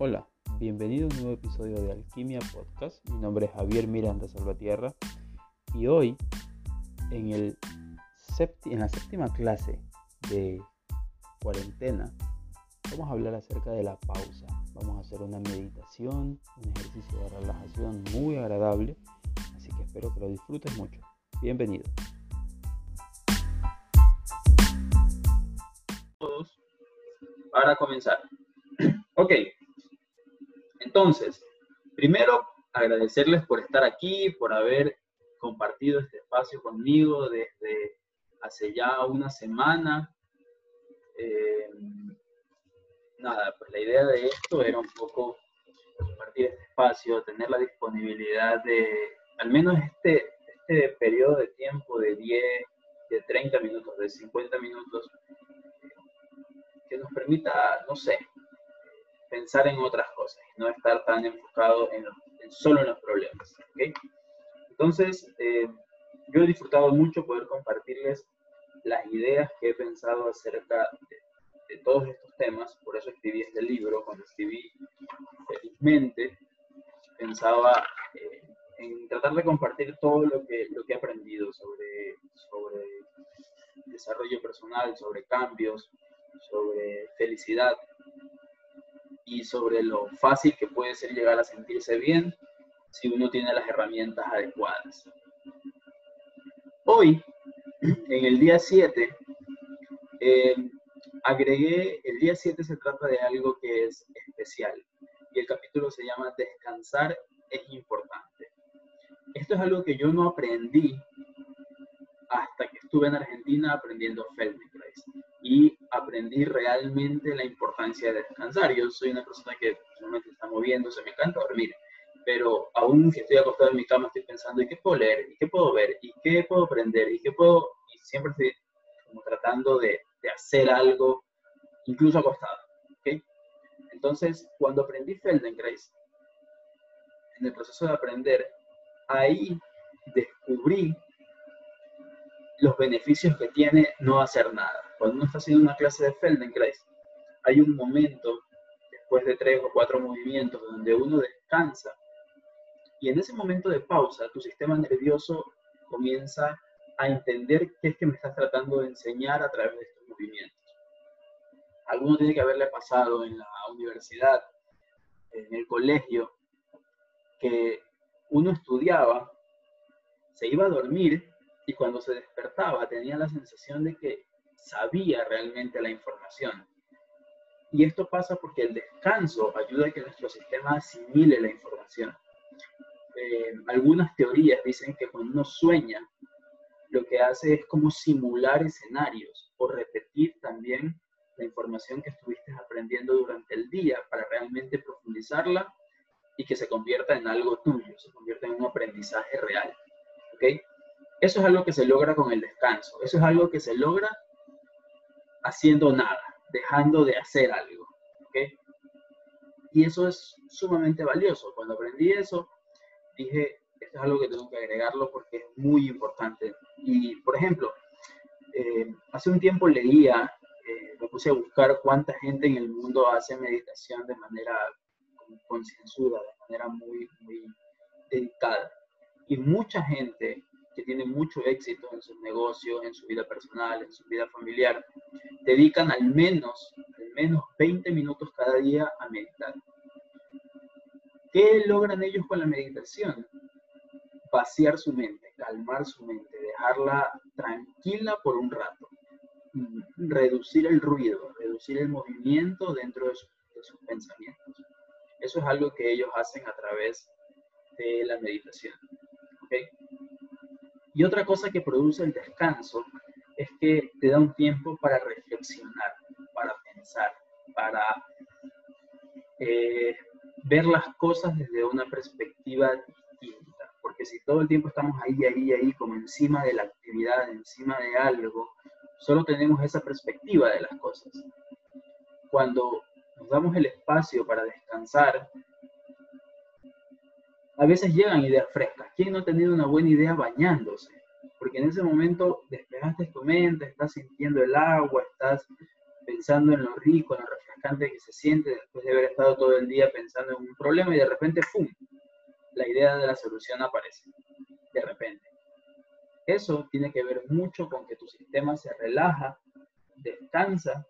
Hola, bienvenido a un nuevo episodio de Alquimia Podcast. Mi nombre es Javier Miranda Salvatierra y hoy en, el en la séptima clase de cuarentena vamos a hablar acerca de la pausa. Vamos a hacer una meditación, un ejercicio de relajación muy agradable, así que espero que lo disfrutes mucho. Bienvenido. Para comenzar. Ok, entonces, primero agradecerles por estar aquí, por haber compartido este espacio conmigo desde hace ya una semana. Eh, nada, pues la idea de esto era un poco compartir este espacio, tener la disponibilidad de al menos este, este periodo de tiempo de 10, de 30 minutos, de 50 minutos, que nos permita, no sé, pensar en otras cosas, no estar tan enfocado en, solo en los problemas. Entonces, eh, yo he disfrutado mucho poder compartirles las ideas que he pensado acerca de, todos estos temas, por eso escribí este libro, cuando escribí Felizmente, pensaba eh, en tratar de compartir todo lo que, lo que he aprendido sobre, sobre desarrollo personal, sobre cambios, sobre felicidad, y sobre lo fácil que puede ser llegar a sentirse bien si uno tiene las herramientas adecuadas. Hoy, en el día 7, eh, agregué, el día 7 se trata de algo que es especial y el capítulo se llama Descansar es importante. Esto es algo que yo no aprendí hasta que estuve en Argentina aprendiendo Feldenkrais y aprendí realmente la importancia de descansar. Yo soy una persona que solamente está moviéndose, me encanta dormir, pero aún si estoy acostado en mi cama estoy pensando, ¿y qué puedo leer? ¿Y qué puedo ver? ¿Y qué puedo aprender? ¿Y qué puedo...? Y siempre estoy como tratando de, de hacer algo, incluso acostado. ¿okay? Entonces, cuando aprendí Feldenkrais, en el proceso de aprender, ahí descubrí los beneficios que tiene no hacer nada. Cuando uno está haciendo una clase de Feldenkrais, hay un momento, después de tres o cuatro movimientos, donde uno descansa. Y en ese momento de pausa, tu sistema nervioso comienza a entender qué es que me estás tratando de enseñar a través de estos movimientos. Alguno tiene que haberle pasado en la universidad, en el colegio, que uno estudiaba, se iba a dormir y cuando se despertaba tenía la sensación de que sabía realmente la información. Y esto pasa porque el descanso ayuda a que nuestro sistema asimile la información. Eh, algunas teorías dicen que cuando uno sueña, lo que hace es como simular escenarios o repetir también la información que estuviste aprendiendo durante el día para realmente profundizarla y que se convierta en algo tuyo, se convierta en un aprendizaje real. ¿okay? Eso es algo que se logra con el descanso. Eso es algo que se logra haciendo nada, dejando de hacer algo. Y eso es sumamente valioso. Cuando aprendí eso, dije, esto es algo que tengo que agregarlo porque es muy importante. Y, por ejemplo, eh, hace un tiempo leía, eh, me puse a buscar cuánta gente en el mundo hace meditación de manera concienzuda, de manera muy, muy dedicada. Y mucha gente que tienen mucho éxito en sus negocios, en su vida personal, en su vida familiar, dedican al menos, al menos 20 minutos cada día a meditar. ¿Qué logran ellos con la meditación? Vaciar su mente, calmar su mente, dejarla tranquila por un rato, reducir el ruido, reducir el movimiento dentro de, de sus pensamientos. Eso es algo que ellos hacen a través de la meditación. ¿okay? Y otra cosa que produce el descanso es que te da un tiempo para reflexionar, para pensar, para eh, ver las cosas desde una perspectiva distinta. Porque si todo el tiempo estamos ahí, ahí, ahí, como encima de la actividad, encima de algo, solo tenemos esa perspectiva de las cosas. Cuando nos damos el espacio para descansar, a veces llegan ideas frescas. ¿Quién no ha tenido una buena idea bañándose? Porque en ese momento despejaste tu mente, estás sintiendo el agua, estás pensando en lo rico, en lo refrescante que se siente después de haber estado todo el día pensando en un problema y de repente, ¡pum!, la idea de la solución aparece. De repente. Eso tiene que ver mucho con que tu sistema se relaja, descansa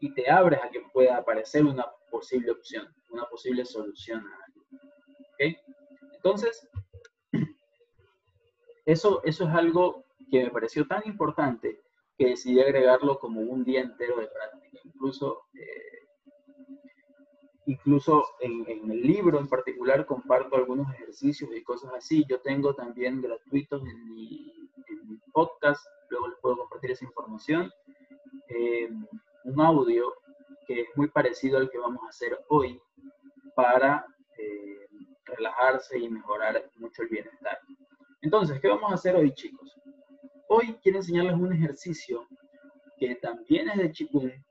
y te abres a que pueda aparecer una posible opción, una posible solución a algo. Entonces, eso, eso es algo que me pareció tan importante que decidí agregarlo como un día entero de práctica. Incluso, eh, incluso en, el libro en particular comparto algunos ejercicios y cosas así. Yo tengo también gratuitos en mi, podcast, luego les puedo compartir esa información. Eh, un audio que es muy parecido al que vamos a hacer hoy para relajarse y mejorar mucho el bienestar. Entonces, ¿qué vamos a hacer hoy, chicos? Hoy quiero enseñarles un ejercicio que también es de Qigong, eh,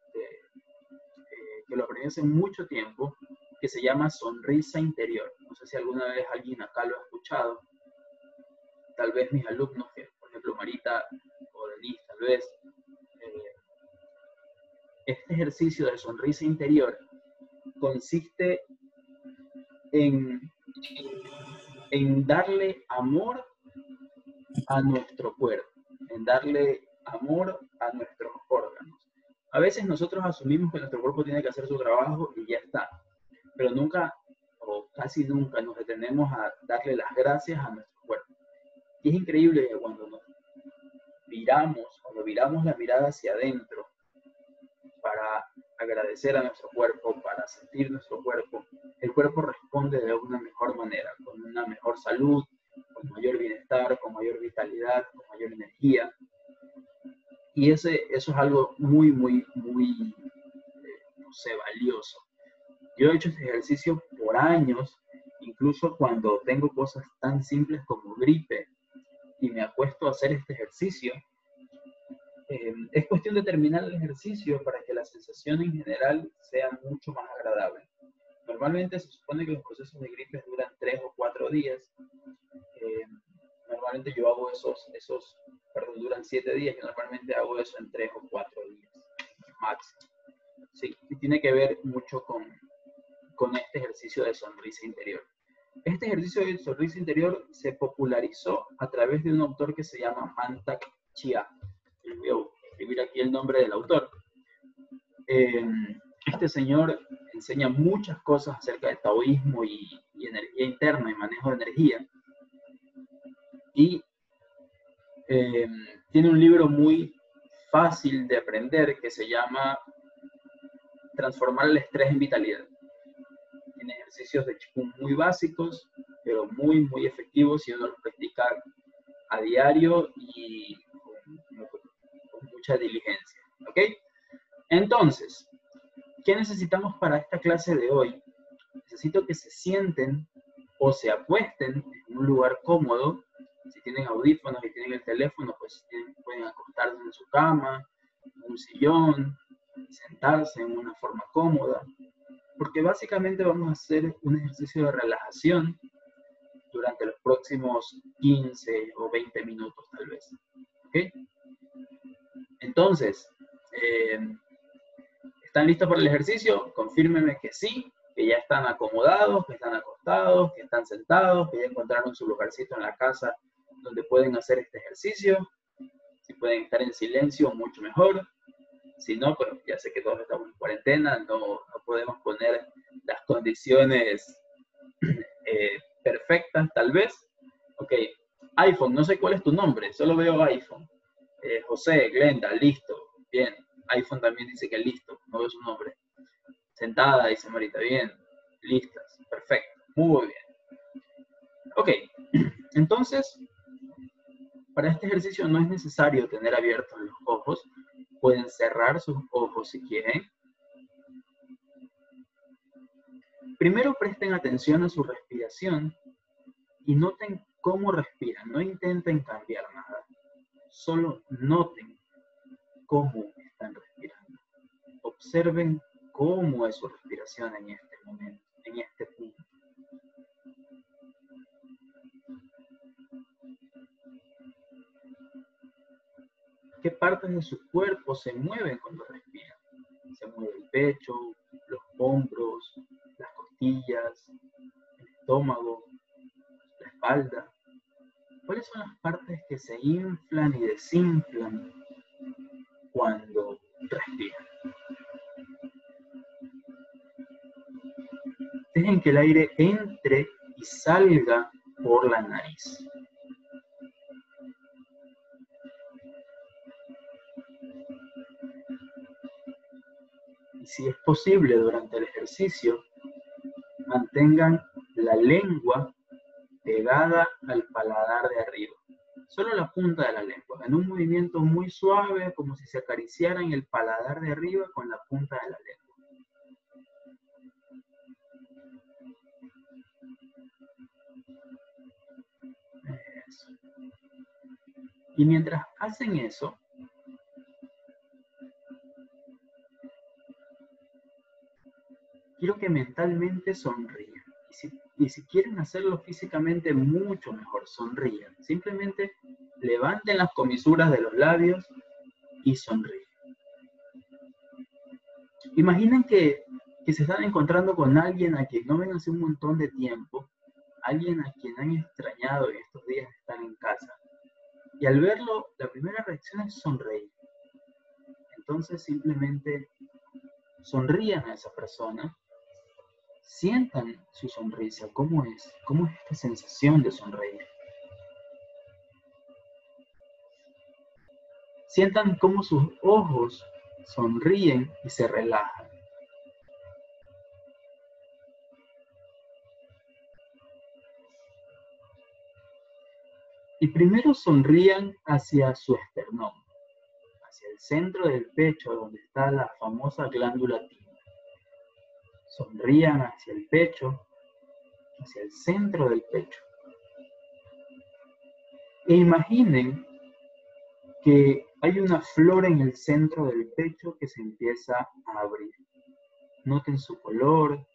que lo aprendí hace mucho tiempo, que se llama sonrisa interior. No sé si alguna vez alguien acá lo ha escuchado. Tal vez mis alumnos, por ejemplo Marita o Denise, tal vez. Eh, este ejercicio de sonrisa interior consiste en, en darle amor a nuestro cuerpo, en darle amor a nuestros órganos. A veces nosotros asumimos que nuestro cuerpo tiene que hacer su trabajo y ya está, pero nunca o casi nunca nos detenemos a darle las gracias a nuestro cuerpo. Y es increíble que cuando nos viramos, cuando viramos la mirada hacia adentro para agradecer a nuestro cuerpo, para sentir nuestro cuerpo, el cuerpo responde de una mejor manera, con una mejor salud, con mayor bienestar, con mayor vitalidad, con mayor energía. Y ese, eso es algo muy, muy, muy, eh, no sé, valioso. Yo he hecho este ejercicio por años, incluso cuando tengo cosas tan simples como gripe y me acuesto a hacer este ejercicio. Eh, es cuestión de terminar el ejercicio para que la sensación en general sea mucho más agradable. Normalmente se supone que los procesos de gripe duran tres o cuatro días eh, normalmente yo hago esos, esos, perdón, duran siete días, yo normalmente hago eso en tres o cuatro días máximo. Sí, y tiene que ver mucho con, con este ejercicio de sonrisa interior. Este ejercicio de sonrisa interior se popularizó a través de un autor que se llama Mantak Chia. Voy a escribir aquí el nombre del autor. Eh, este señor enseña muchas cosas acerca del taoísmo y, energía interna y manejo de energía y eh, tiene un libro muy fácil de aprender que se llama Transformar el estrés en vitalidad. Tiene ejercicios de Qigong muy básicos, pero muy, muy efectivos si uno los practica a diario y mucha diligencia. ¿Ok? Entonces, ¿qué necesitamos para esta clase de hoy? Necesito que se sienten o se acuesten en un lugar cómodo si tienen audífonos y tienen el teléfono, pues pueden acostarse en su cama, en un sillón, sentarse en una forma cómoda, porque básicamente vamos a hacer un ejercicio de relajación durante los próximos 15 o 20 minutos tal vez. ¿Ok? Entonces, eh, ¿están listos para el ejercicio? Confírmenme que sí, que ya están acomodados, que están acostados, que están sentados, que ya encontraron su lugarcito en la casa donde pueden hacer este ejercicio. Si pueden estar en silencio, mucho mejor. Si no, pues ya sé que todos estamos en cuarentena, no, no podemos poner las condiciones eh, perfectas, tal vez. Ok, iPhone, no sé cuál es tu nombre, solo veo iPhone. Eh, José, Glenda, listo. Bien, iPhone también dice que listo, no veo su nombre. Sentada, dice Marita, bien, listas, perfecto, muy bien. Ok, entonces, para este ejercicio no es necesario tener abiertos los ojos, pueden cerrar sus ojos si quieren. Primero presten atención a su respiración y noten cómo respiran, no intenten cambiar nada, solo noten cómo están respirando. Observen cómo es su respiración en este momento, en este punto. qué partes de su cuerpo se mueven cuando respiran. mueve el pecho, los hombros, las costillas, el estómago, la espalda. ¿Cuáles son las partes que se inflan y desinflan cuando respiran? Dejen que el aire entre y salga por la nariz. Y si es posible durante el ejercicio, mantengan la lengua pegada al paladar de. Solo la punta de la lengua, en un movimiento muy suave, como si se acariciaran el paladar de arriba con la punta de la lengua. Y mientras hacen eso, quiero que mentalmente sonrían. Y si, quieren hacerlo físicamente, mucho mejor, sonrían. Simplemente levanten las comisuras de los labios y sonríen. Imaginen que, se están encontrando con alguien a quien no ven hace un montón de tiempo, alguien a quien han extrañado en estos días estar en casa y al verlo, la primera reacción es sonreír. Entonces simplemente sonrían a esa persona, sientan su sonrisa, cómo es, cómo es esta sensación de sonreír. Sientan cómo sus ojos sonríen y se relajan. Y primero sonrían hacia su esternón, hacia el centro del pecho donde está la famosa glándula tiña. Sonrían hacia el pecho, hacia el centro del pecho. E imaginen que hay una flor en el centro del pecho que se empieza a abrir. Noten su color,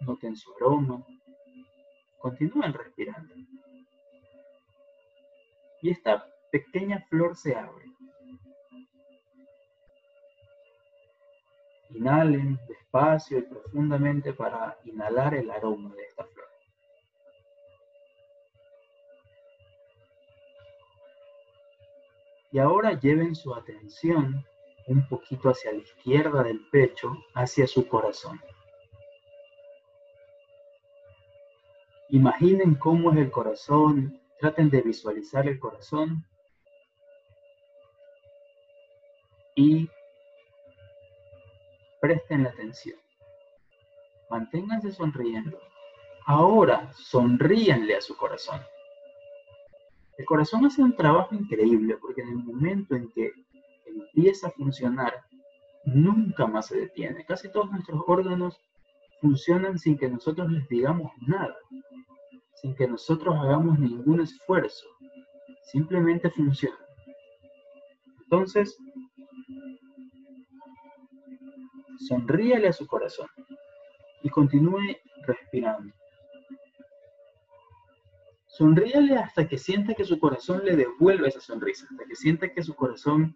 noten su aroma. Continúen respirando y esta pequeña flor se abre. Inhalen despacio y profundamente para inhalar el aroma de esta flor. Y ahora lleven su atención un poquito hacia la izquierda del pecho, hacia su corazón. Imaginen cómo es el corazón Traten de visualizar el corazón y presten la atención. Manténganse sonriendo. Ahora sonríanle a su corazón. El corazón hace un trabajo increíble porque en el momento en que empieza a funcionar, nunca más se detiene. Casi todos nuestros órganos funcionan sin que nosotros les digamos nada sin que nosotros hagamos ningún esfuerzo. Simplemente funciona. Entonces, sonríale a su corazón y continúe respirando. Sonríale hasta que sienta que su corazón le devuelve esa sonrisa, hasta que sienta que su corazón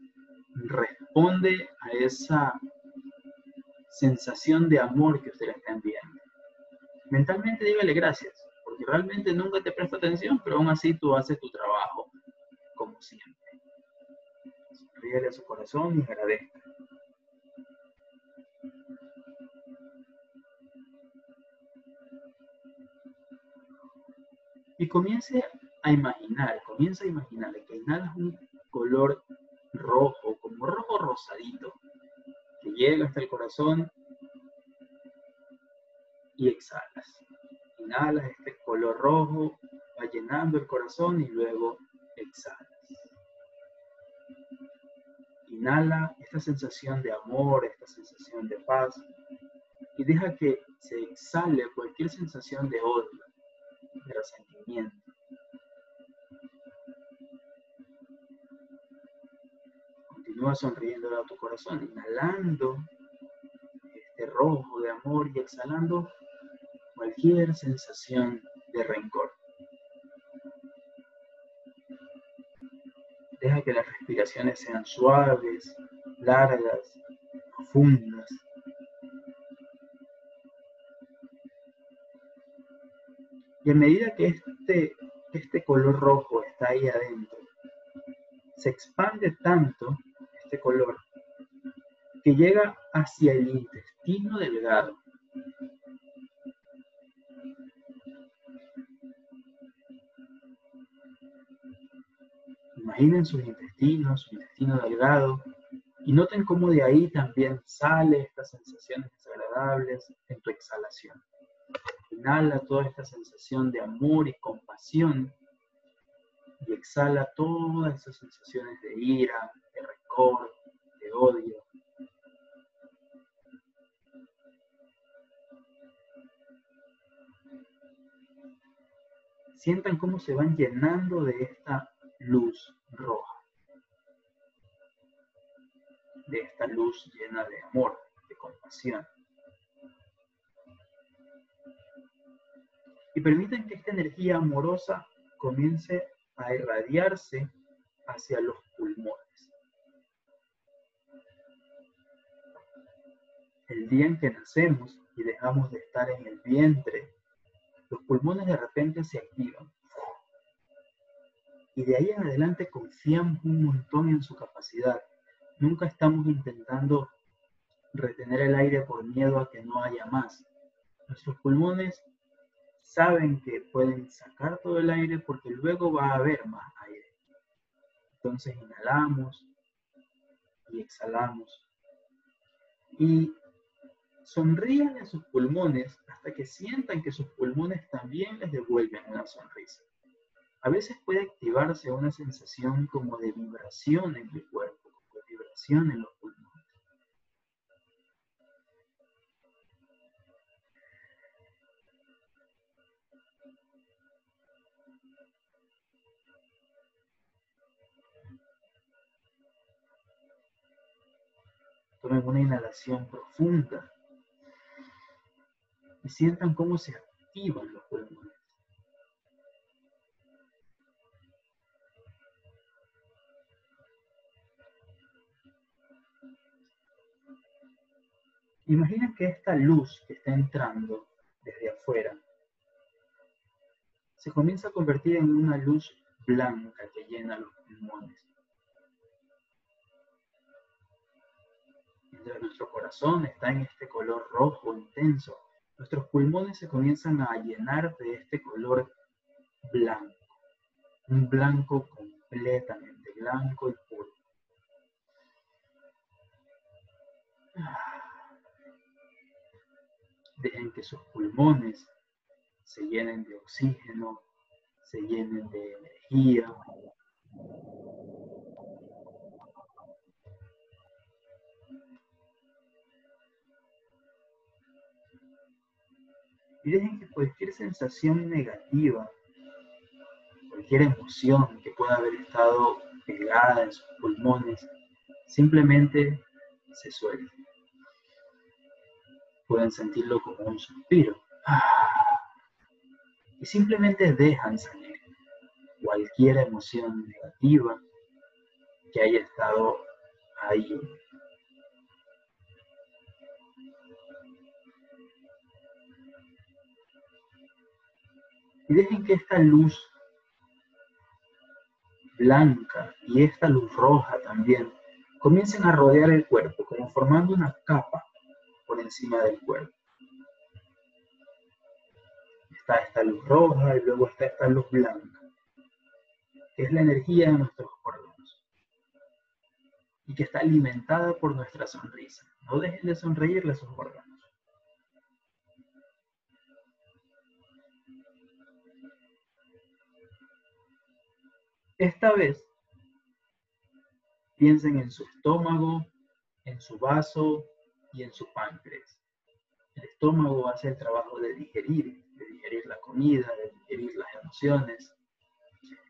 responde a esa sensación de amor que usted le está enviando. Mentalmente dígale gracias realmente nunca te presta atención, pero aún así tú haces tu trabajo como siempre. Sonríele a su corazón y agradezca. Y comience a imaginar, comienza a imaginar que inhalas un color rojo, como rojo rosadito, que llega hasta el corazón y exhalas. Inhalas este color rojo, va llenando el corazón y luego exhalas. Inhala esta sensación de amor, esta sensación de paz y deja que se exhale cualquier sensación de odio, de resentimiento. Continúa sonriendo a tu corazón, inhalando este rojo de amor y exhalando cualquier sensación de rencor. Deja que las respiraciones sean suaves, largas, profundas. Y a medida que este, este color rojo está ahí adentro, se expande tanto este color que llega hacia el intestino delgado. Imaginen sus intestinos, su intestino delgado, y noten cómo de ahí también sale estas sensaciones desagradables en tu exhalación. Inhala toda esta sensación de amor y compasión y exhala todas esas sensaciones de ira, de rencor, de odio. Sientan cómo se van llenando de esta luz roja, de esta luz llena de amor, de compasión. Y permiten que esta energía amorosa comience a irradiarse hacia los pulmones. El día en que nacemos y dejamos de estar en el vientre, los pulmones de repente se activan. Y de ahí en adelante confiamos un montón en su capacidad. Nunca estamos intentando retener el aire por miedo a que no haya más. Nuestros pulmones saben que pueden sacar todo el aire porque luego va a haber más aire. Entonces inhalamos y exhalamos. Y sonrían en sus pulmones hasta que sientan que sus pulmones también les devuelven una sonrisa. A veces puede activarse una sensación como de vibración en el cuerpo, como de vibración en los pulmones. Tomen una inhalación profunda y sientan cómo se activan los pulmones. Imaginen que esta luz que está entrando desde afuera se comienza a convertir en una luz blanca que llena los pulmones. Nuestro corazón está en este color rojo intenso, nuestros pulmones se comienzan a llenar de este color blanco, un blanco completamente blanco y puro. Dejen que sus pulmones se llenen de oxígeno, se llenen de energía, y dejen que cualquier sensación negativa, cualquier emoción que pueda haber estado pegada en sus pulmones, simplemente se suelte. Pueden sentirlo como un suspiro. Y simplemente dejan salir cualquier emoción negativa que haya estado ahí y dejen que esta luz blanca y esta luz roja también comiencen a rodear el cuerpo, como formando una capa por encima del cuerpo. Está esta luz roja y luego está esta luz blanca, que es la energía de nuestros órganos y que está alimentada por nuestra sonrisa. No dejen de sonreírle a sus órganos. Esta vez, piensen en su estómago, en su vaso y en su páncreas. El estómago hace el trabajo de digerir, de digerir la comida, de digerir las emociones.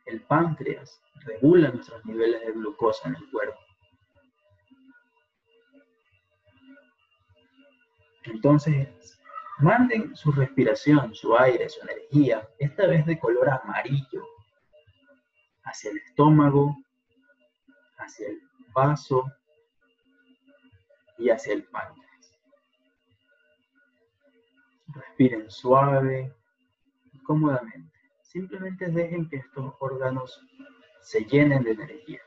El páncreas regula nuestros niveles de glucosa en el cuerpo. Entonces, manden su respiración, su aire, su energía, esta vez de color amarillo, hacia el estómago, hacia el vaso y hacia el páncreas. Respiren suave cómodamente. Simplemente dejen que estos órganos se llenen de energía.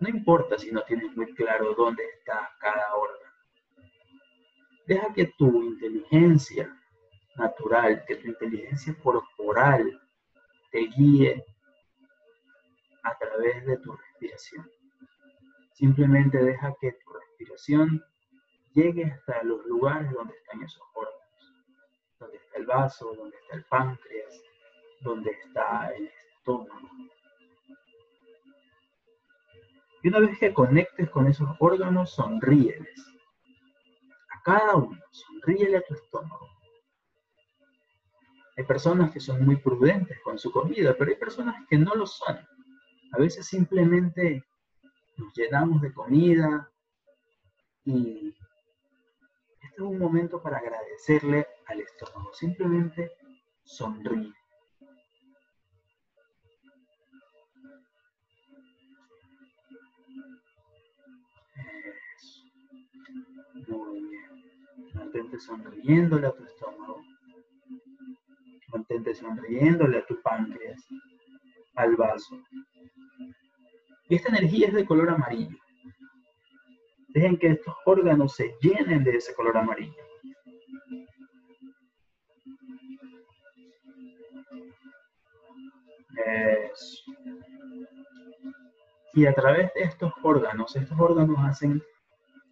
No importa si no tienes muy claro dónde está cada órgano. Deja que tu inteligencia natural, que tu inteligencia corporal te guíe a través de tu respiración. Simplemente deja que tu respiración llegue hasta los lugares donde están esos órganos, donde está el vaso, donde está el páncreas, donde está el estómago. Y una vez que conectes con esos órganos, sonríeles. A cada uno, sonríele a tu estómago. Hay personas que son muy prudentes con su comida, pero hay personas que no lo son. A veces simplemente nos llenamos de comida y este es un momento para agradecerle al estómago. Simplemente sonríe. Muy bien. Mantente sonriéndole a tu estómago. Mantente sonriéndole a tu páncreas, al vaso. Esta energía es de color amarillo. Dejen que estos órganos se llenen de ese color amarillo. Y a través de estos órganos, estos órganos hacen,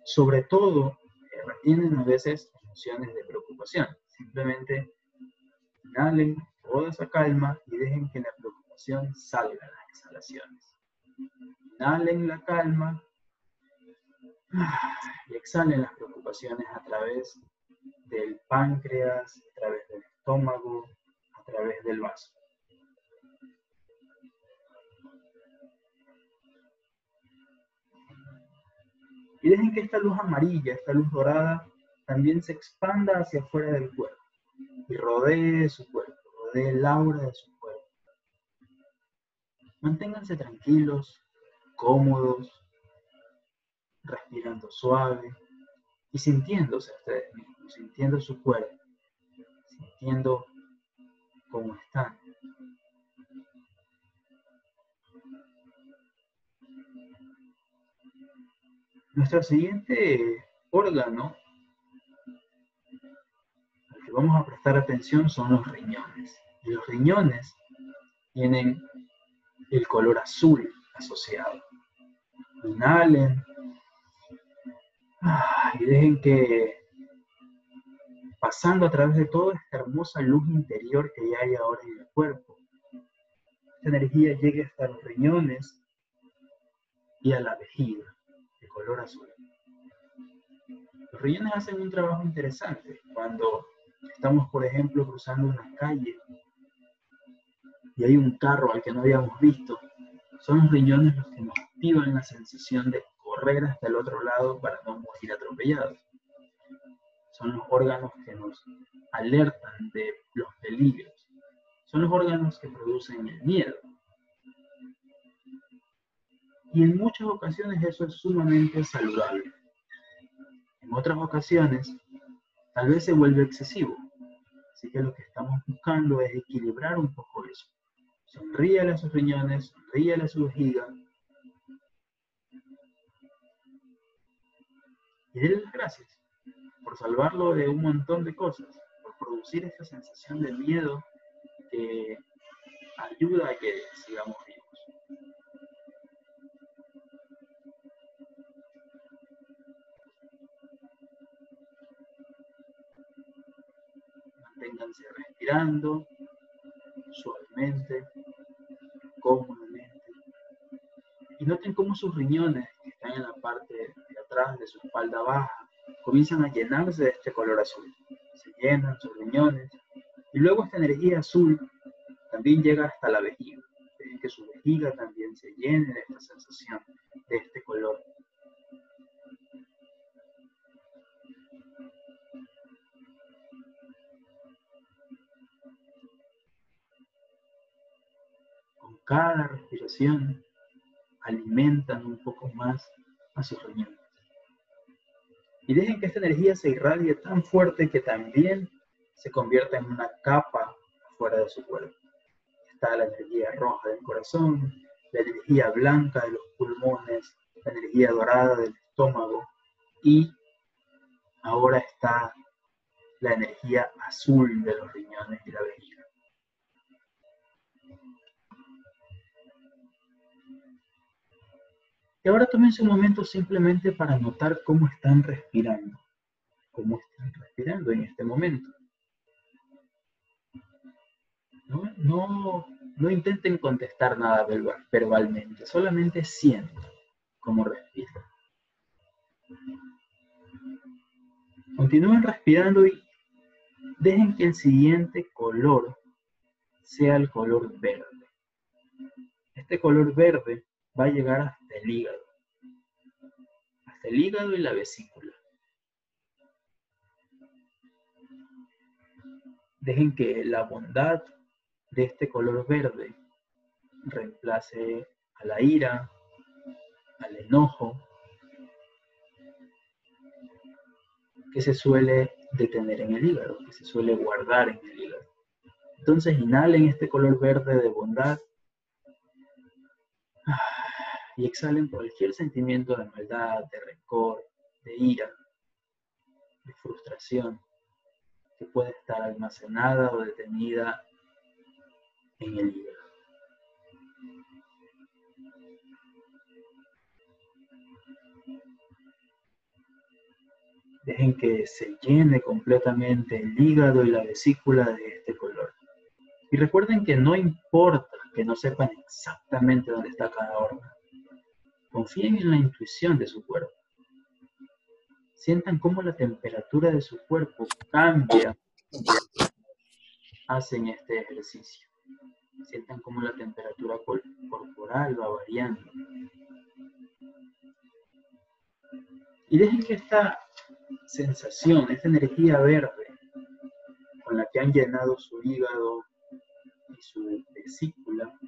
sobre todo, eh, retienen a veces emociones de preocupación. Simplemente inhalen toda esa calma y dejen que la preocupación salga en las exhalaciones. Inhalen la calma y exhalen las preocupaciones a través del páncreas, a través del estómago, a través del vaso. Y dejen que esta luz amarilla, esta luz dorada, también se expanda hacia afuera del cuerpo y rodee su cuerpo, rodee el aura de su cuerpo. Manténganse tranquilos, cómodos, respirando suave y sintiéndose ustedes mismos, sintiendo su cuerpo, sintiendo cómo están. Nuestro siguiente órgano vamos a prestar atención son los riñones. los riñones tienen el color azul asociado. Inhalen ah, y dejen que pasando a través de toda esta hermosa luz interior que ya hay ahora en el cuerpo, esta energía llegue hasta los riñones y a la vejiga de color azul. Los riñones hacen un trabajo interesante cuando estamos, por ejemplo, cruzando una calle y hay un carro al que no habíamos visto, son los riñones los que nos activan la sensación de correr hasta el otro lado para no morir atropellados. Son los órganos que nos alertan de los peligros. Son los órganos que producen el miedo. Y en muchas ocasiones eso es sumamente saludable. En otras ocasiones tal vez se vuelve excesivo. Así que lo que estamos buscando es equilibrar un poco eso. Sonríale a sus riñones, sonríale a su vejiga. Y denle las gracias por salvarlo de un montón de cosas, por producir esta sensación de miedo que ayuda a que sigamos vivos. Manténganse respirando suavemente, cómodamente. Y noten cómo sus riñones, que están en la parte de atrás de su espalda baja, comienzan a llenarse de este color azul. Se llenan sus riñones. Y luego esta energía azul también llega hasta la vejiga. Dejen que su vejiga también se llene alimentan un poco más a sus riñones. Y dejen que esta energía se irradie tan fuerte que también se convierta en una capa fuera de su cuerpo. Está la energía roja del corazón, la energía blanca de los pulmones, la energía dorada del estómago y ahora está la energía azul de tómense un momento simplemente para notar cómo están respirando, cómo están respirando en este momento. No, no, intenten contestar nada verbalmente, solamente sientan cómo respiran. Continúen respirando y dejen que el siguiente color sea el color verde. Este color verde va a llegar hasta el hígado, el hígado y la vesícula. Dejen que la bondad de este color verde reemplace a la ira, al enojo, que se suele detener en el hígado, que se suele guardar en el hígado. Entonces inhalen este color verde de bondad y exhalen cualquier sentimiento de maldad, de rencor, de ira, de frustración que puede estar almacenada o detenida en el hígado. Dejen que se llene completamente el hígado y la vesícula de este color. Y recuerden que no importa que no sepan exactamente dónde está cada órgano. Confíen en la intuición de su cuerpo. Sientan cómo la temperatura de su cuerpo cambia. Hacen este ejercicio. Sientan cómo la temperatura corporal va variando. Y dejen que esta sensación, esta energía verde con la que han llenado su hígado y su vesícula,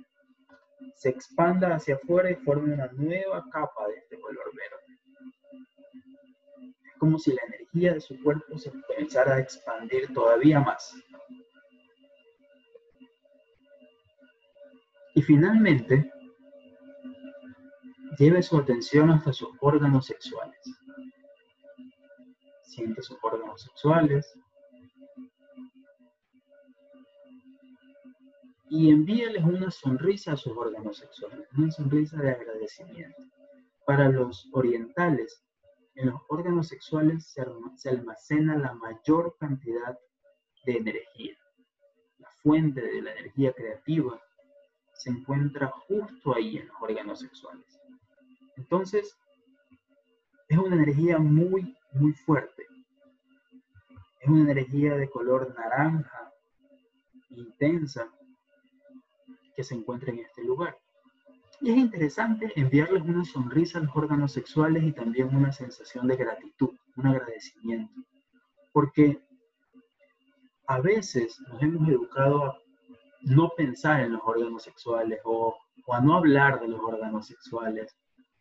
se expanda hacia afuera y forme una nueva capa de este color verde. Es como si la energía de su cuerpo se comenzara a expandir todavía más. Y finalmente, lleve su atención hasta sus órganos sexuales. Siente sus órganos sexuales. Y envíales una sonrisa a sus órganos sexuales, una sonrisa de agradecimiento. Para los orientales, en los órganos sexuales se, almacena la mayor cantidad de energía. La fuente de la energía creativa se encuentra justo ahí en los órganos sexuales. Entonces, es una energía muy, muy fuerte. Es una energía de color naranja, intensa, que se encuentra en este lugar. Y es interesante enviarles una sonrisa a los órganos sexuales y también una sensación de gratitud, un agradecimiento. Porque a veces nos hemos educado a no pensar en los órganos sexuales o, a no hablar de los órganos sexuales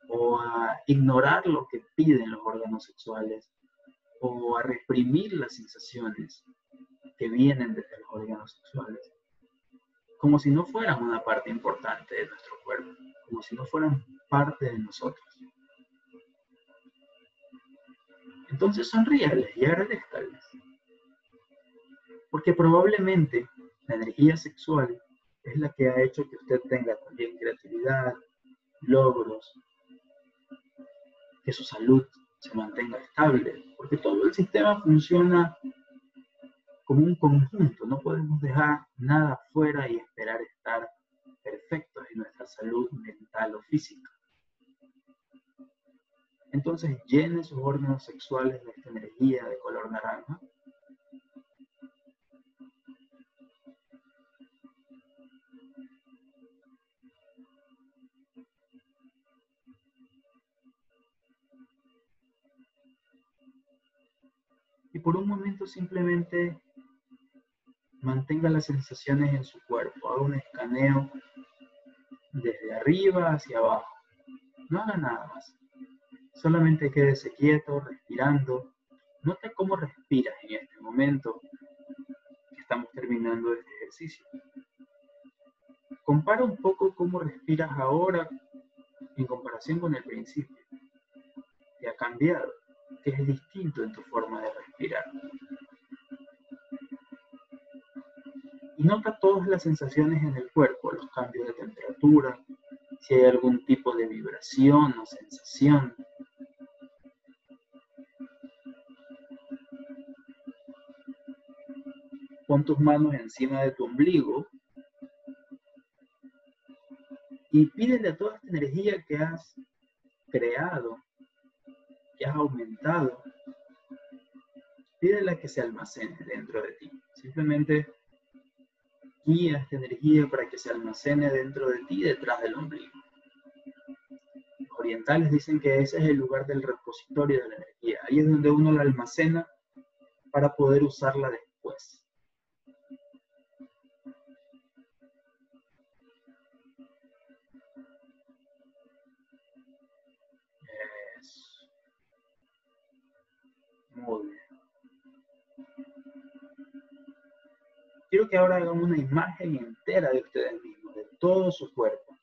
o a ignorar lo que piden los órganos sexuales o a reprimir las sensaciones que vienen desde los órganos sexuales, como si no fueran una parte importante de nuestro cuerpo, como si no fueran parte de nosotros. Entonces sonríales y agradezcanles, porque probablemente la energía sexual es la que ha hecho que usted tenga también creatividad, logros, que su salud se mantenga estable, porque todo el sistema funciona como un conjunto, no podemos dejar nada fuera y esperar estar perfectos en nuestra salud mental o física. Entonces llene sus órganos sexuales de esta energía de color naranja y por un momento simplemente mantenga las sensaciones en su cuerpo, haga un escaneo desde arriba hacia abajo. No haga nada más. Solamente quédese quieto, respirando. Nota cómo respiras en este momento que estamos terminando este ejercicio. Compara un poco cómo respiras ahora en comparación con el principio. ¿Qué ha cambiado? ¿Qué es distinto en tu forma de respirar? Y nota todas las sensaciones en el cuerpo, los cambios de temperatura, si hay algún tipo de vibración o sensación. Pon tus manos encima de tu ombligo y pídele a toda esta energía que has creado, que has aumentado, pídele que se almacene dentro de ti. Simplemente guía esta energía para que se almacene dentro de ti, detrás del ombligo. Los orientales dicen que ese es el lugar del repositorio de la energía. Ahí es donde uno la almacena para poder usarla después. Quiero que ahora hagan una imagen entera de ustedes mismos, de todo su cuerpo.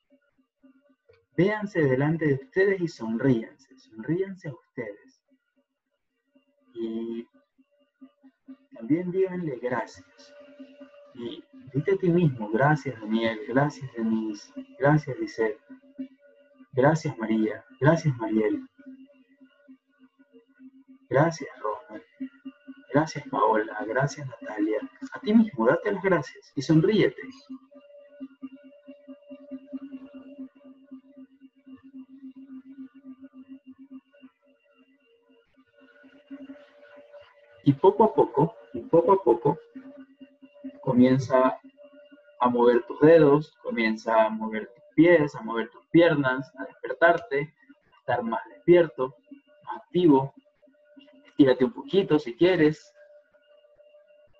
Véanse delante de ustedes y sonríanse, sonríanse a ustedes. Y también díganle gracias. Y dite a ti mismo, gracias Daniel, gracias Denise, gracias Lisette, gracias María, gracias Mariel, gracias Roma, gracias Paola, gracias Natalia, a ti mismo, date las gracias y sonríete. Y poco a poco, y poco a poco, comienza a mover tus dedos, comienza a mover tus pies, a mover tus piernas, a despertarte, a estar más despierto, más activo. Estírate un poquito si quieres,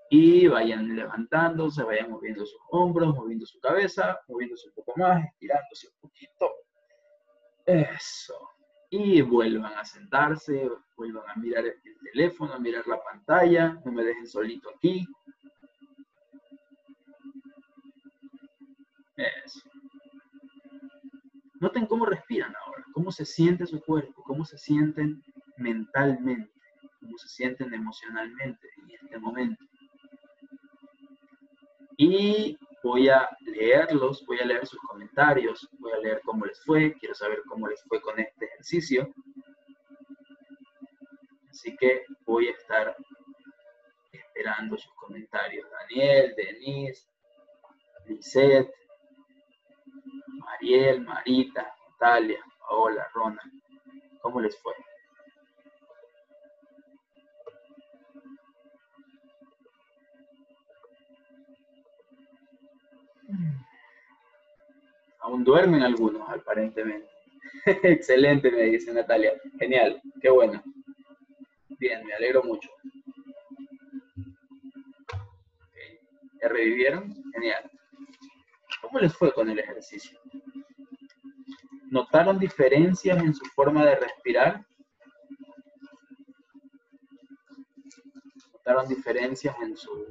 y vayan levantándose, vayan moviendo sus hombros, moviendo su cabeza, moviéndose un poco más, estirándose un poquito. Eso. Y vuelvan a sentarse, vuelvan a mirar el teléfono, a mirar la pantalla, no me dejen solito aquí. Eso. Noten cómo respiran ahora, cómo se siente su cuerpo, cómo se sienten mentalmente, se sienten emocionalmente en este momento y voy a leerlos, voy a leer sus comentarios, voy a leer cómo les fue, quiero saber cómo les fue con este ejercicio. Así que voy a estar esperando sus comentarios. Daniel, Denise, Lisette, Mariel, Marita, Natalia, Paola, Rona. ¿Cómo les fue? Aún duermen algunos, aparentemente. Excelente, me dice Natalia. Genial, qué bueno. Bien, me alegro mucho. ¿Ya revivieron? Genial. ¿Cómo les fue con el ejercicio? ¿Notaron diferencias en su forma de respirar? ¿Notaron diferencias en su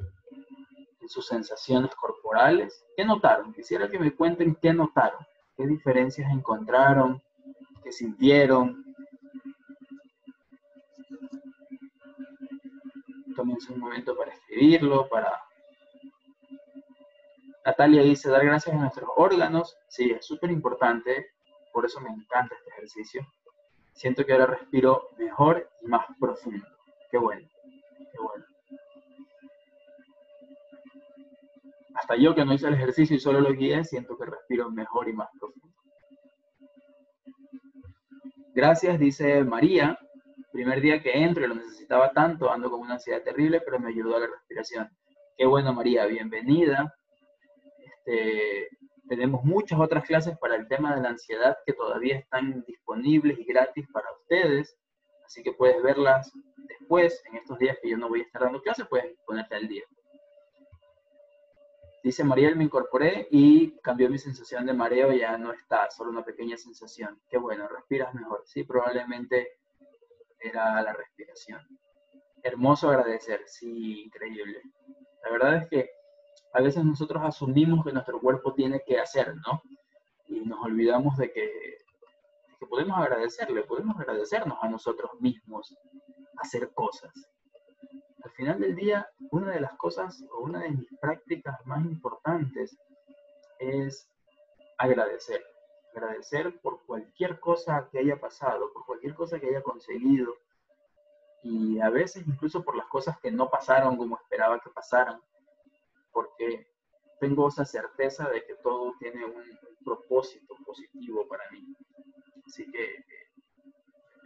sus sensaciones corporales. ¿Qué notaron? Quisiera que me cuenten qué notaron, qué diferencias encontraron, qué sintieron. Tómense un momento para escribirlo, para... Natalia dice, dar gracias a nuestros órganos. Sí, es súper importante, por eso me encanta este ejercicio. Siento que ahora respiro mejor y más profundo. Qué bueno, qué bueno. Hasta yo que no hice el ejercicio y solo lo guié, siento que respiro mejor y más profundo. Gracias, dice María. Primer día que entro y lo necesitaba tanto, ando con una ansiedad terrible, pero me ayudó a la respiración. Qué bueno, María, bienvenida. Este, tenemos muchas otras clases para el tema de la ansiedad que todavía están disponibles y gratis para ustedes. Así que puedes verlas después, en estos días que yo no voy a estar dando clases, puedes ponerte al día. Dice Mariel, me incorporé y cambió mi sensación de mareo, ya no está, solo una pequeña sensación. Qué bueno, respiras mejor. Sí, probablemente era la respiración. Hermoso agradecer, sí, increíble. La verdad es que a veces nosotros asumimos que nuestro cuerpo tiene que hacer, ¿no? Y nos olvidamos de que, que podemos agradecerle, podemos agradecernos a nosotros mismos hacer cosas. Al final del día, una de las cosas o una de mis prácticas más importantes es agradecer. Agradecer por cualquier cosa que haya pasado, por cualquier cosa que haya conseguido y a veces incluso por las cosas que no pasaron como esperaba que pasaran porque tengo esa certeza de que todo tiene un, propósito positivo para mí. Así que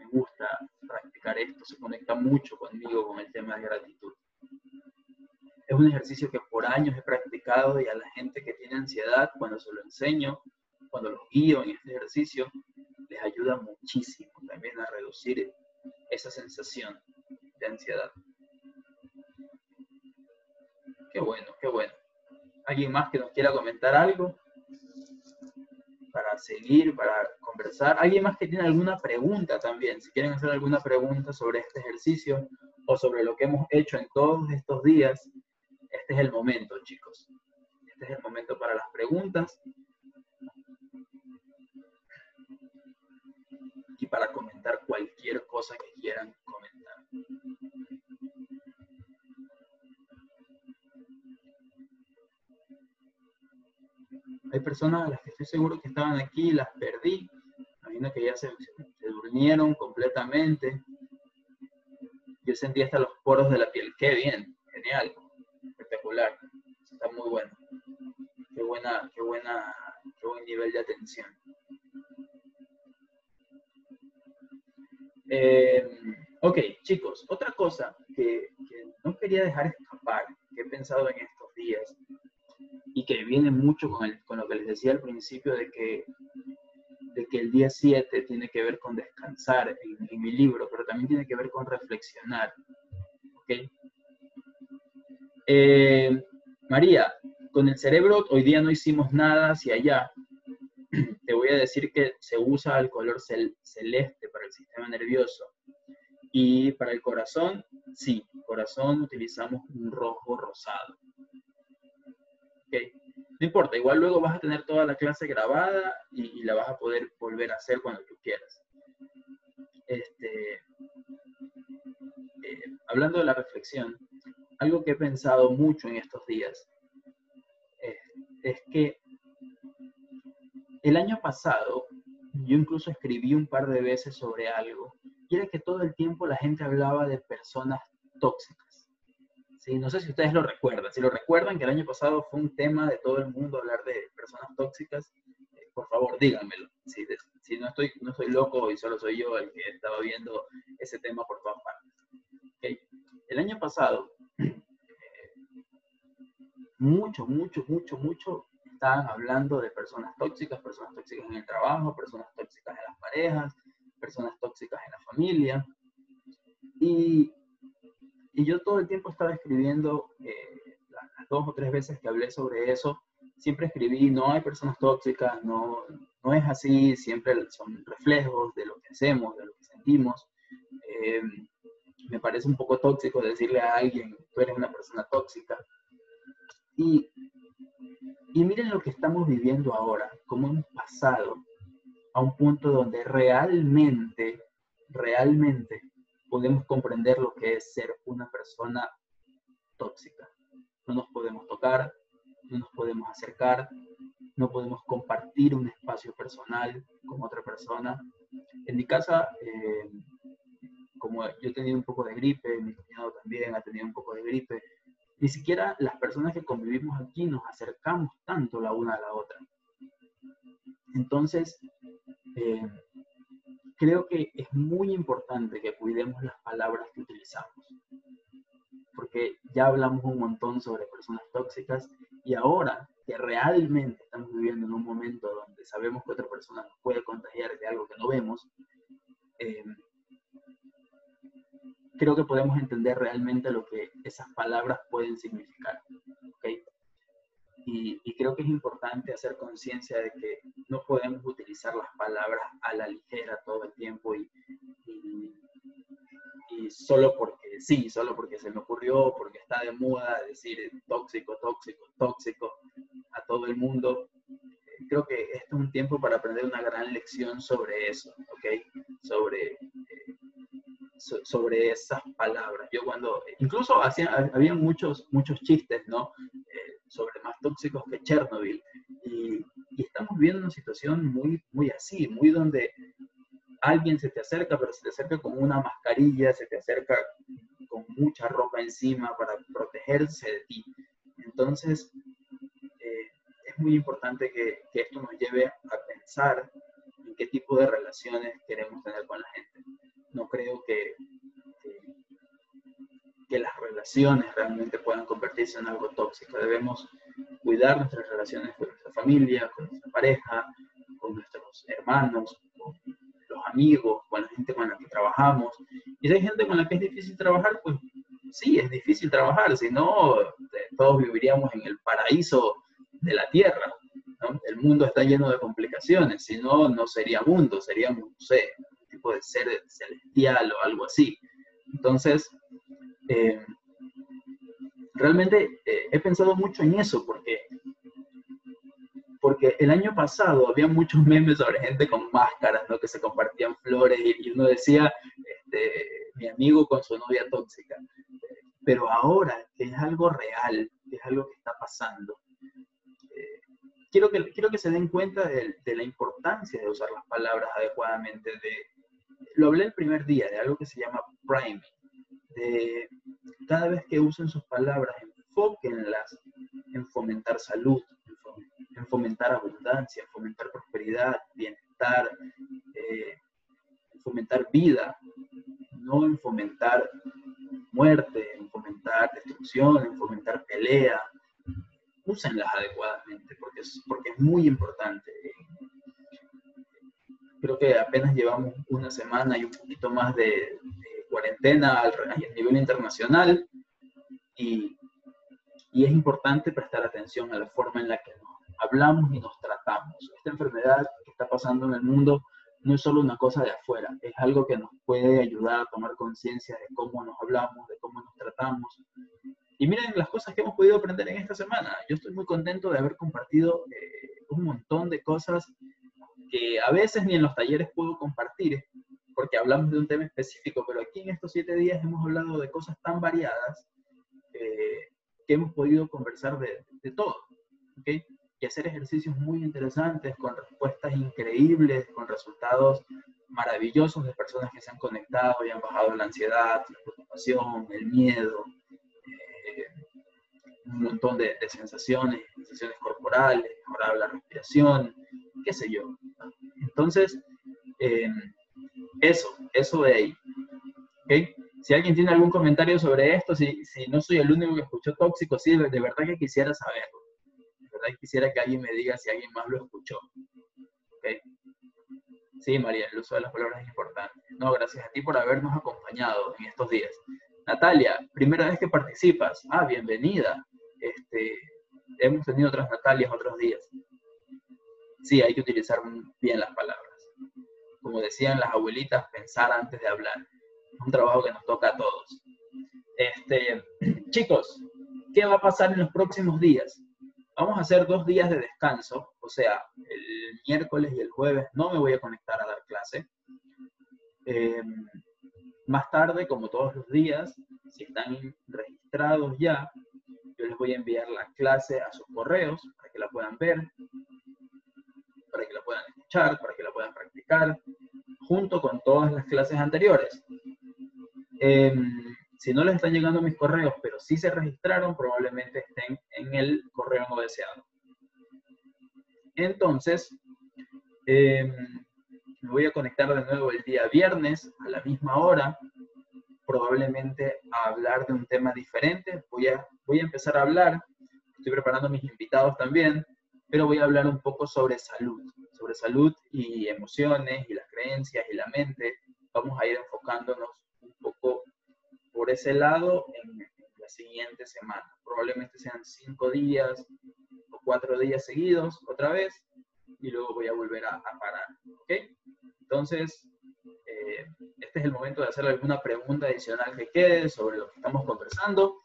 gusta practicar esto, se conecta mucho conmigo con el tema de gratitud. Es un ejercicio que por años he practicado y a la gente que tiene ansiedad, cuando se lo enseño, cuando los guío en este ejercicio, les ayuda muchísimo también a reducir esa sensación de ansiedad. Qué bueno, qué bueno. ¿Alguien más que nos quiera comentar algo? Para seguir, para conversar. ¿Alguien más que tiene alguna pregunta también? Si quieren hacer alguna pregunta sobre este ejercicio o sobre lo que hemos hecho en todos estos días, este es el momento, chicos. Este es el momento para las preguntas. Y para comentar cualquier cosa que quieran comentar. Hay personas a las que estoy seguro que estaban aquí y las perdí. Que ya se, durmieron completamente. Yo sentí hasta los poros de la piel. Qué bien, genial, espectacular. Está muy bueno. Qué buena, qué buena, qué buen nivel de atención. Eh, ok, chicos, otra cosa que, que, no quería dejar escapar, que he pensado en estos días, y que viene mucho con, el, con lo que les decía al principio de que, de que el día 7 tiene que ver con descansar en, mi libro, pero también tiene que ver con reflexionar. ¿okay? Eh, María, con el cerebro hoy día no hicimos nada hacia allá. Te voy a decir que se usa el color celeste para el sistema nervioso. Y para el corazón, sí, corazón utilizamos un rojo rosado. No importa, igual luego vas a tener toda la clase grabada y, la vas a poder volver a hacer cuando tú quieras. Este, eh, hablando de la reflexión, algo que he pensado mucho en estos días es que el año pasado yo incluso escribí un par de veces sobre algo y era que todo el tiempo la gente hablaba de personas tóxicas no sé si ustedes lo recuerdan. Si lo recuerdan, que el año pasado fue un tema de todo el mundo hablar de personas tóxicas, eh, por favor díganmelo. Si, no, estoy, no soy loco y solo soy yo el que estaba viendo ese tema por todas partes. El año pasado, eh, mucho, mucho, mucho, mucho estaban hablando de personas tóxicas, personas tóxicas en el trabajo, personas tóxicas en las parejas, personas tóxicas en la familia. Y y yo todo el tiempo estaba escribiendo, eh, las dos o tres veces que hablé sobre eso, siempre escribí, no hay personas tóxicas, no, no es así, siempre son reflejos de lo que hacemos, de lo que sentimos. Eh, me parece un poco tóxico decirle a alguien, tú eres una persona tóxica. Y, y miren lo que estamos viviendo ahora, cómo hemos pasado a un punto donde realmente, realmente podemos comprender lo que es ser una persona tóxica. No nos podemos tocar, no nos podemos acercar, no podemos compartir un espacio personal con otra persona. En mi casa, eh, como yo he tenido un poco de gripe, mi cuñado también ha tenido un poco de gripe, ni siquiera las personas que convivimos aquí nos acercamos tanto la una a la otra. Entonces, eh, creo que es muy importante que cuidemos las palabras que utilizamos, porque ya hablamos un montón sobre personas tóxicas y ahora que realmente estamos viviendo en un momento donde sabemos que otra persona nos puede contagiar de algo que no vemos, eh, creo que podemos entender realmente lo que esas palabras pueden significar. ¿okay? Y, creo que es importante hacer conciencia de que no podemos utilizar las palabras a la ligera todo el tiempo y, y solo porque sí, solo porque se me ocurrió, porque está de moda decir tóxico, tóxico, tóxico a todo el mundo. Creo que este es un tiempo para aprender una gran lección sobre eso, ¿ok? Sobre, eh, sobre esas palabras. Yo cuando, incluso hacía, había muchos, muchos chistes, ¿no? Eh, sobre más tóxicos que Chernobyl. Y, y, estamos viendo una situación muy, muy así, muy donde alguien se te acerca, pero se te acerca con una mascarilla, se te acerca con mucha ropa encima para protegerse de ti. Entonces, eh, es muy importante que, que, esto nos lleve a pensar en qué tipo de relaciones queremos tener con la gente. No creo que, que las relaciones realmente puedan convertirse en algo tóxico. Debemos cuidar nuestras relaciones con nuestra familia, con nuestra pareja, con nuestros hermanos, amigos, con la gente con la que trabajamos. Y si hay gente con la que es difícil trabajar, pues sí, es difícil trabajar, si no, eh, todos viviríamos en el paraíso de la tierra. El mundo está lleno de complicaciones, si no, no sería mundo, sería, no sé, un tipo de ser celestial o algo así. Entonces, eh, realmente eh, he pensado mucho en eso, porque porque el año pasado había muchos memes sobre gente con máscaras, ¿no? Que se compartían flores y, uno decía, este, mi amigo con su novia tóxica. Pero ahora, que es algo real, que es algo que está pasando, eh, quiero, que, quiero que se den cuenta de, de, la importancia de usar las palabras adecuadamente. De, lo hablé el primer día, de algo que se llama priming. De cada vez que usen sus palabras, enfóquenlas en fomentar salud, en fomentar abundancia, en fomentar prosperidad, bienestar, eh, en fomentar vida, no en fomentar muerte, en fomentar destrucción, en fomentar pelea. Úsenlas adecuadamente porque es, porque es muy importante. Creo que apenas llevamos una semana y un poquito más de, cuarentena a nivel internacional y, y es importante prestar atención a la forma en la que nos hablamos y nos tratamos. Esta enfermedad que está pasando en el mundo no es solo una cosa de afuera, es algo que nos puede ayudar a tomar conciencia de cómo nos hablamos, de cómo nos tratamos. Y miren las cosas que hemos podido aprender en esta semana. Yo estoy muy contento de haber compartido eh, un montón de cosas que a veces ni en los talleres puedo compartir, porque hablamos de un tema específico, pero aquí en estos siete días hemos hablado de cosas tan variadas eh, que hemos podido conversar de, de todo. ¿okay? y hacer ejercicios muy interesantes con respuestas increíbles, con resultados maravillosos de personas que se han conectado y han bajado la ansiedad, la preocupación, el miedo, eh, un montón de, sensaciones, sensaciones corporales, mejorado la respiración, qué sé yo. Entonces, em, eso, eso de ahí. Si alguien tiene algún comentario sobre esto, si, si no soy el único que escuchó tóxico, sí, de verdad que quisiera saberlo quisiera que alguien me diga si alguien más lo escuchó. Sí, María, el uso de las palabras es importante. No, gracias a ti por habernos acompañado en estos días. Natalia, primera vez que participas. Ah, bienvenida. Este, hemos tenido otras Natalias otros días. Sí, hay que utilizar bien las palabras. Como decían las abuelitas, pensar antes de hablar. Es un trabajo que nos toca a todos. Este, chicos, ¿qué va a pasar en los próximos días? Vamos a hacer dos días de descanso, o sea, el miércoles y el jueves no me voy a conectar a dar clase. Eh, más tarde, como todos los días, si están registrados ya, yo les voy a enviar la clase a sus correos para que la puedan ver, para que la puedan escuchar, para que la puedan practicar, junto con todas las clases anteriores. Eh, si no les están llegando mis correos, pero sí se registraron, probablemente estén en el correo no deseado. Entonces, em, me voy a conectar de nuevo el día viernes a la misma hora, probablemente a hablar de un tema diferente. Voy a, voy a empezar a hablar, estoy preparando mis invitados también, pero voy a hablar un poco sobre salud, sobre salud y emociones y creencias y la mente. Vamos a ir enfocándonos un poco por ese lado en, la siguiente semana. Probablemente sean cinco días o cuatro días seguidos otra vez y luego voy a volver a, parar. ¿Ok? Entonces, eh, este es el momento de hacer alguna pregunta adicional que quede sobre lo que estamos conversando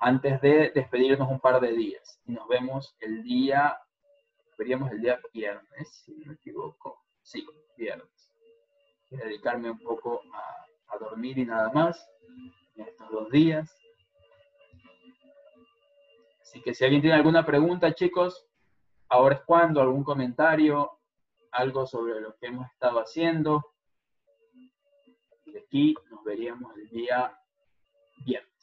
antes de despedirnos un par de días. Y nos vemos el día, veríamos el día viernes, si no me equivoco. Sí, viernes. Y dedicarme un poco a, a dormir y nada más en estos dos días. Así que si alguien tiene alguna pregunta, chicos, ahora es cuando, algún comentario, algo sobre lo que hemos estado haciendo. Y aquí nos veríamos el día viernes.